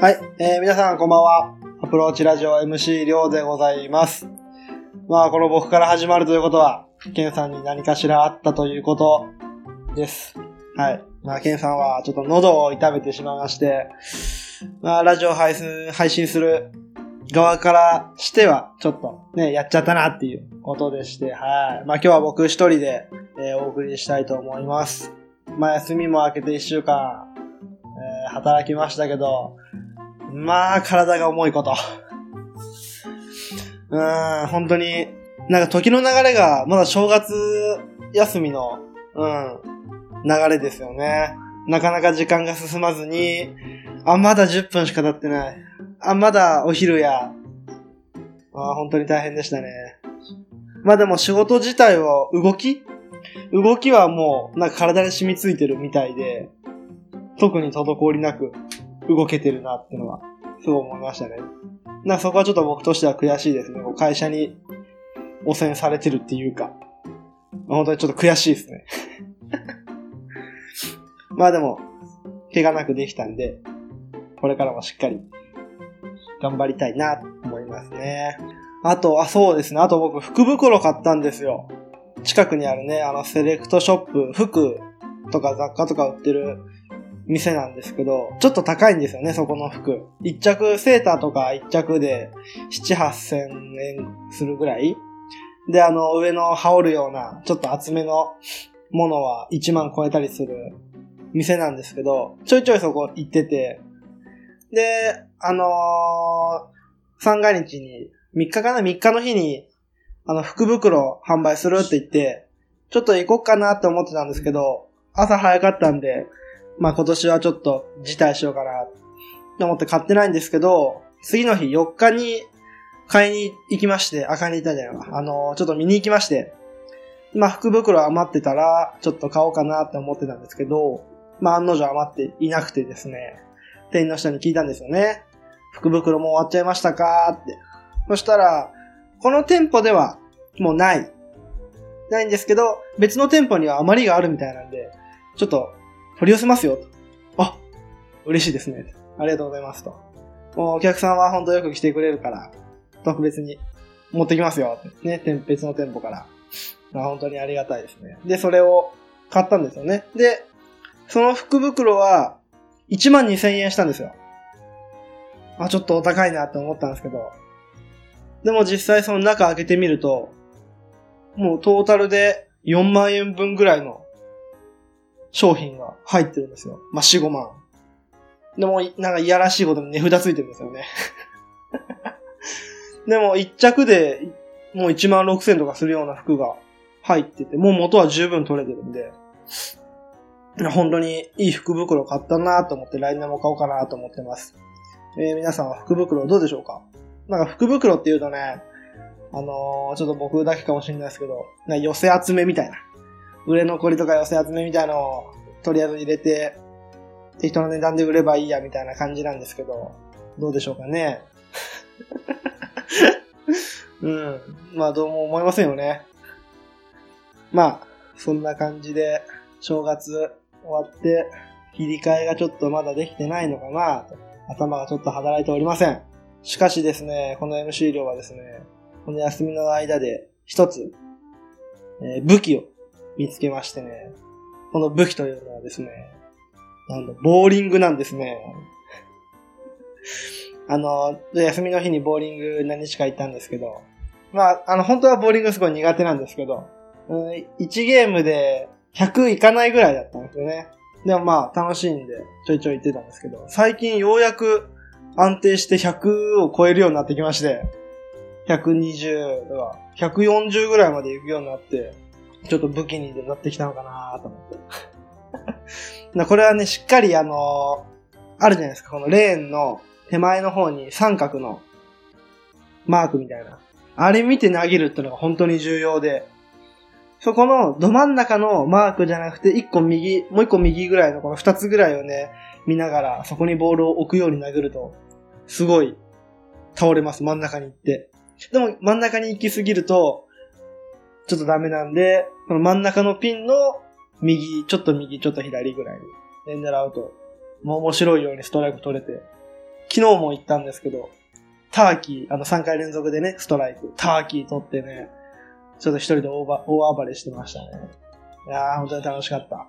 はい、えー、皆さんこんばんは。アプローチラジオ MC りょうでございます。まあ、この僕から始まるということは、ケンさんに何かしらあったということです。はい。まあ、ケンさんはちょっと喉を痛めてしまいまして、まあ、ラジオ配信、配信する側からしては、ちょっとね、やっちゃったなっていうことでして、はい。まあ、今日は僕一人で、えーお送りしたいと思います。まあ、休みも明けて一週間、えー働きましたけど、まあ、体が重いこと。うーん、本当に、なんか時の流れが、まだ正月休みの、うん、流れですよね。なかなか時間が進まずに、あ、まだ10分しか経ってない。あ、まだお昼や。あ本当に大変でしたね。まあでも仕事自体は動き？動きはもう、なんか体に染みついてるみたいで、特に滞りなく動けてるなってのは、すごい思いましたね。なそこはちょっと僕としては悔しいですね。こう会社に汚染されてるっていうか、本当にちょっと悔しいですね。まあでも、怪我なくできたんで、これからもしっかり頑張りたいなと思いますね。あと、あ、そうですね。あと僕、福袋買ったんですよ。近くにあるね、あの、セレクトショップ、服とか雑貨とか売ってる店なんですけど、ちょっと高いんですよね、そこの服。一着、セーターとか一着で7、8千円するぐらいで、あの、上の羽織るような、ちょっと厚めのものは1万超えたりする店なんですけど、ちょいちょいそこ行ってて、で、あのー、三が日に、3日かな ?3 日の日に、あの、福袋販売するって言って、ちょっと行こっかなって思ってたんですけど、朝早かったんで、まあ今年はちょっと辞退しようかなって思って買ってないんですけど、次の日4日に買いに行きまして、あ、買いに行ったんじゃないわ。あの、ちょっと見に行きまして、まあ福袋余ってたら、ちょっと買おうかなって思ってたんですけど、まあ案の定余っていなくてですね、店員の人に聞いたんですよね。福袋もう終わっちゃいましたか？って。そしたら、この店舗ではもうない。ないんですけど、別の店舗には余りがあるみたいなんで、ちょっと取り寄せますよ。あ、嬉しいですね。ありがとうございますと。もうお客さんは本当よく来てくれるから、特別に持ってきますよ。ね、別の店舗から。あ本当にありがたいですね。で、それを買ったんですよね。で、その福袋は1万2000円したんですよ。あ、ちょっとお高いなって思ったんですけど。でも実際その中開けてみると、もうトータルで4万円分ぐらいの商品が入ってるんですよ。まあ、4、5万。でも、なんかいやらしいことに値札ついてるんですよね。でも、1着でもう1万6千とかするような服が入ってて、もう元は十分取れてるんで、本当にいい福袋買ったなと思って来年も買おうかなと思ってます。えー皆さんは福袋どうでしょうか？なんか福袋って言うとね、あのーちょっと僕だけかもしれないですけど、な寄せ集めみたいな。売れ残りとか寄せ集めみたいのをとりあえず入れて、適当な値段で売ればいいやみたいな感じなんですけど、どうでしょうかね。うん。まあどうも思いませんよね。まあ、そんな感じで、正月終わって、切り替えがちょっとまだできてないのかなと。頭がちょっと働いておりません。しかしですね、この MC 量はですね、この休みの間で一つ、えー武器を見つけましてね、この武器というのはですね、なんだ、ボーリングなんですね。あの、休みの日にボーリング何日か行ったんですけど、まあ、あの、本当はボーリングすごい苦手なんですけど、うん、1ゲームで100いかないぐらいだったんですよね。でもまあ、楽しいんで、ちょいちょい行ってたんですけど、最近ようやく安定して100を超えるようになってきまして、120は、140ぐらいまで行くようになって、ちょっと武器になってきたのかなと思って。これはね、しっかりあのあるじゃないですか、このレーンの手前の方に三角のマークみたいな。あれ見て投げるってのが本当に重要で、そこのど真ん中のマークじゃなくて、一個右、もう一個右ぐらいのこの二つぐらいをね、見ながら、そこにボールを置くように投げると、すごい倒れます、真ん中に行って。でも真ん中に行きすぎると、ちょっとダメなんで、この真ん中のピンの右、ちょっと右、ちょっと左ぐらいにね狙うと、もう面白いようにストライク取れて、昨日も行ったんですけど、ターキー、あの3回連続でね、ストライク、ターキー取ってね、ちょっと一人で大暴れしてましたね。いやー、本当に楽しかった。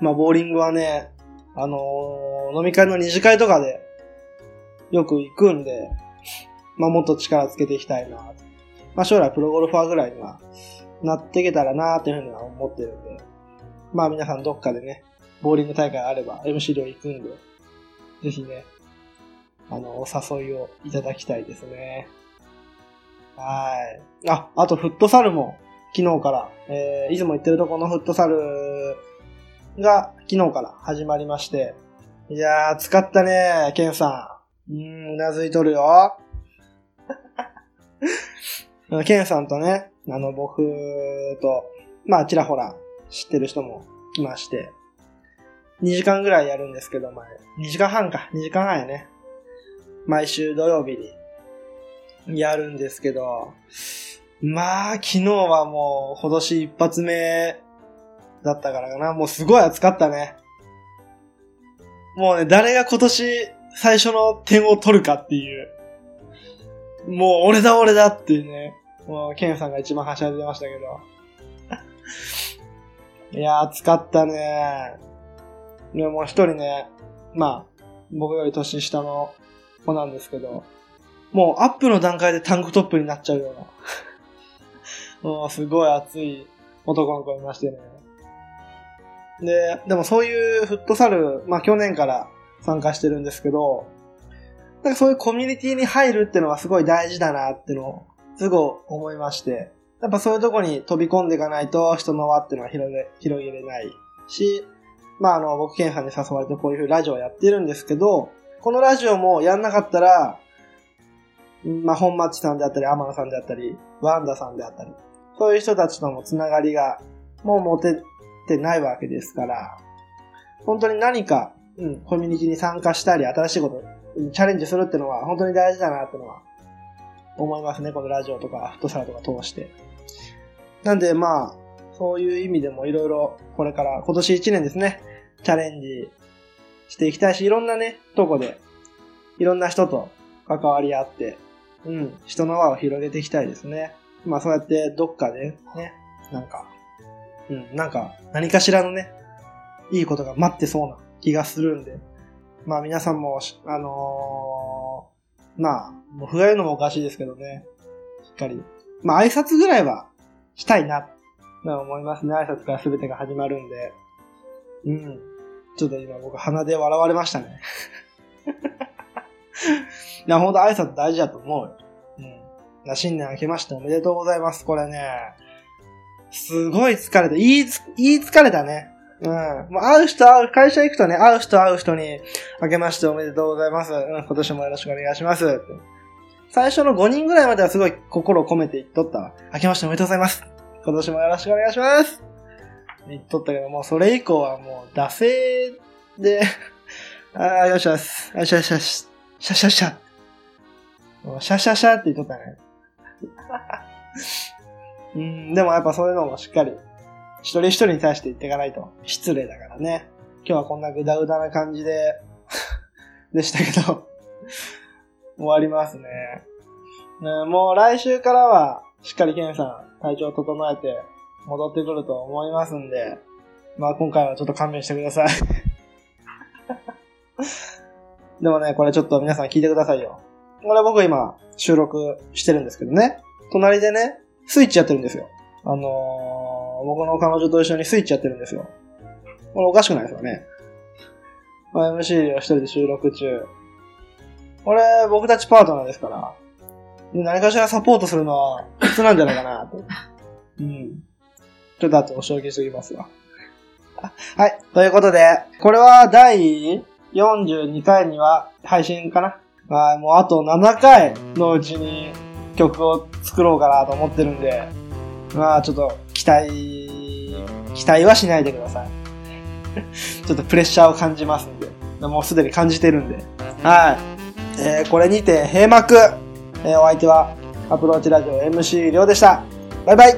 まあ、ボーリングはね、あのー、飲み会の二次会とかで、よく行くんで、まあ、もっと力つけていきたいな。まあ、将来プロゴルファーぐらいにはなっていけたらなというふうには思ってるんで、まあ、皆さんどっかでね、ボーリング大会あれば MC 寮行くんで、ぜひね、あの、お誘いをいただきたいですね。はい。あ、あとフットサルも昨日から、えー、いつも言ってるとこのフットサルが昨日から始まりまして、いやー、使ったねケンさん。うーん、うなずいとるよ。ケンさんとね、あの、僕と、まあ、ちらほら知ってる人も来まして、2時間ぐらいやるんですけど、前。2時間半か。2時間半やね。毎週土曜日にやるんですけど、まあ、昨日はもう、今年一発目だったからかな。もうすごい暑かったね。もうね、誰が今年最初の点を取るかっていう。もう俺だ俺だっていうね。もう、ケンさんが一番はしゃいでましたけど。いや、暑かったね。でも一人ね、まあ、僕より年下の子なんですけど、もうアップの段階でタンクトップになっちゃうような。もうすごい熱い男の子いましてね。で、でもそういうフットサル、まあ去年から参加してるんですけど、なんかそういうコミュニティに入るっていうのはすごい大事だなっていうのをすごい思いまして、やっぱそういうとこに飛び込んでいかないと人の輪っていうのは広げ、広げれないし、まああの、僕、ケンさんに誘われてこういうふうにラジオをやってるんですけど、このラジオもやんなかったら、まあ、本町さんであったり、天野さんであったり、ワンダさんであったり、そういう人たちとのつながりが、もう持ててないわけですから、本当に何か、うん、コミュニティに参加したり、新しいことにチャレンジするっていうのは、本当に大事だなっていうのは、思いますね。このラジオとか、フットサルとか通して。なんで、まあ、そういう意味でもいろいろ、これから今年1年ですね、チャレンジしていきたいし、いろんなね、とこで、いろんな人と関わり合って、うん、人の輪を広げていきたいですね。まあそうやってどっかでね、なんか、うん、なんか何かしらのね、いいことが待ってそうな気がするんで、まあ皆さんも、あのー、まあ、もう不甲斐のもおかしいですけどね、しっかり、まあ挨拶ぐらいはしたいな、と思いますね。挨拶から全てが始まるんで。うん。ちょっと今僕鼻で笑われましたね。いや、ほんと挨拶大事だと思う。うん。新年明けましておめでとうございます。これね、すごい疲れた。言いつ、言い疲れたね。うん。もう会う人会う、会社行くとね、会う人会う人に、明けましておめでとうございます。うん、今年もよろしくお願いします。最初の5人ぐらいまではすごい心を込めて言っとったわ。明けましておめでとうございます。今年もよろしくお願いします。言っとったけど、もうそれ以降はもう、惰性であ あ、よしよし、よしよしよし、シャシャシャ。もうシャシャシャって言っとったね。うん、でもやっぱそういうのもしっかり、一人一人に対して言っていかないと失礼だからね。今日はこんなグダグダな感じで でしたけど終わりますね。ねもう来週からは、しっかりケンさん、体調整えて、戻ってくると思いますんで、まあ今回はちょっと勘弁してください でもね、これちょっと皆さん聞いてくださいよ。これ僕今収録してるんですけどね、隣でね、スイッチやってるんですよ。あのー、僕の彼女と一緒にスイッチやってるんですよ。これおかしくないですよね。まあ、MC を一人で収録中。これ僕たちパートナーですから、何かしらサポートするのは普通なんじゃないかなと。うん。ちょっと後お正気すぎますわ。はい。ということで、これは第42回には配信かなまあ、もうあと7回のうちに曲を作ろうかなと思ってるんで、まあちょっと期待、期待はしないでください。ちょっとプレッシャーを感じますんで、もうすでに感じてるんで。はい。えー、これにて閉幕。えー、お相手はアプローチラジオ MC りょうでした。バイバイ